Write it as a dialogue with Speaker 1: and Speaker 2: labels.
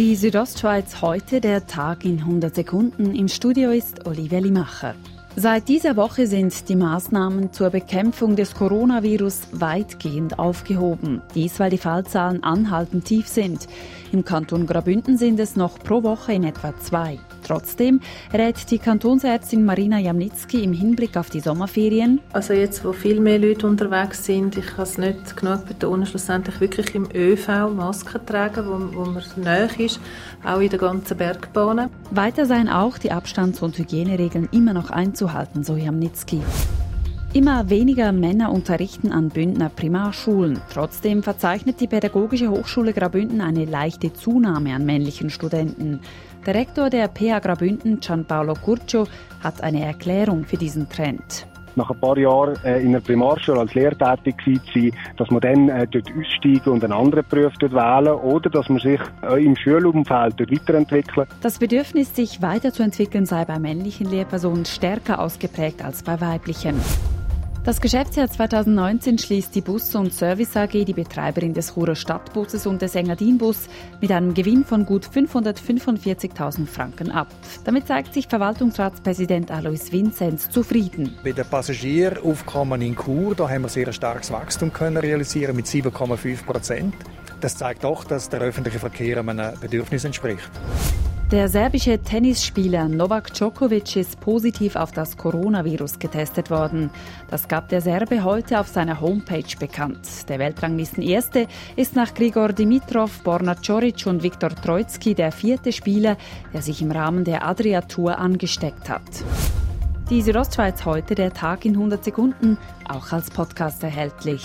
Speaker 1: Die Südostschweiz heute, der Tag in 100 Sekunden. Im Studio ist Olivia Limacher. Seit dieser Woche sind die Maßnahmen zur Bekämpfung des Coronavirus weitgehend aufgehoben. Dies, weil die Fallzahlen anhaltend tief sind. Im Kanton Grabünden sind es noch pro Woche in etwa zwei. Trotzdem rät die Kantonsärztin Marina Jamnitzki im Hinblick auf die Sommerferien.
Speaker 2: Also jetzt, wo viel mehr Leute unterwegs sind, ich kann es nicht genug betonen, schlussendlich wirklich im ÖV Masken tragen, wo, wo man näher ist, auch in den ganzen Bergbahnen.
Speaker 1: Weiter seien auch die Abstands- und Hygieneregeln immer noch einzuhalten, so Jamnitzki. Immer weniger Männer unterrichten an Bündner Primarschulen. Trotzdem verzeichnet die Pädagogische Hochschule Grabünden eine leichte Zunahme an männlichen Studenten. Der Rektor der PH Grabünden, Gianpaolo Curcio, hat eine Erklärung für diesen Trend
Speaker 3: nach ein paar Jahren äh, in der Primarschule als Lehrtätig sein, dass man dann äh, dort aussteigen und einen anderen Beruf dort wählen oder dass man sich äh, im Schulumfeld dort weiterentwickeln.
Speaker 1: Das Bedürfnis, sich weiterzuentwickeln, sei bei männlichen Lehrpersonen stärker ausgeprägt als bei weiblichen. Das Geschäftsjahr 2019 schließt die Bus- und Service AG, die Betreiberin des Churer Stadtbusses und des Engadinbus, mit einem Gewinn von gut 545.000 Franken ab. Damit zeigt sich Verwaltungsratspräsident Alois Vinzenz zufrieden.
Speaker 4: Bei den Passagieraufkommen in Chur da haben wir sehr starkes Wachstum können realisieren mit 7,5 Prozent. Das zeigt doch, dass der öffentliche Verkehr einem Bedürfnis entspricht.
Speaker 1: Der serbische Tennisspieler Novak Djokovic ist positiv auf das Coronavirus getestet worden. Das gab der Serbe heute auf seiner Homepage bekannt. Der Weltranglistenerste ist nach Grigor Dimitrov, Borna Coric und Viktor Troitsky der vierte Spieler, der sich im Rahmen der Adria Tour angesteckt hat. Die Südostschweiz heute, der Tag in 100 Sekunden, auch als Podcast erhältlich.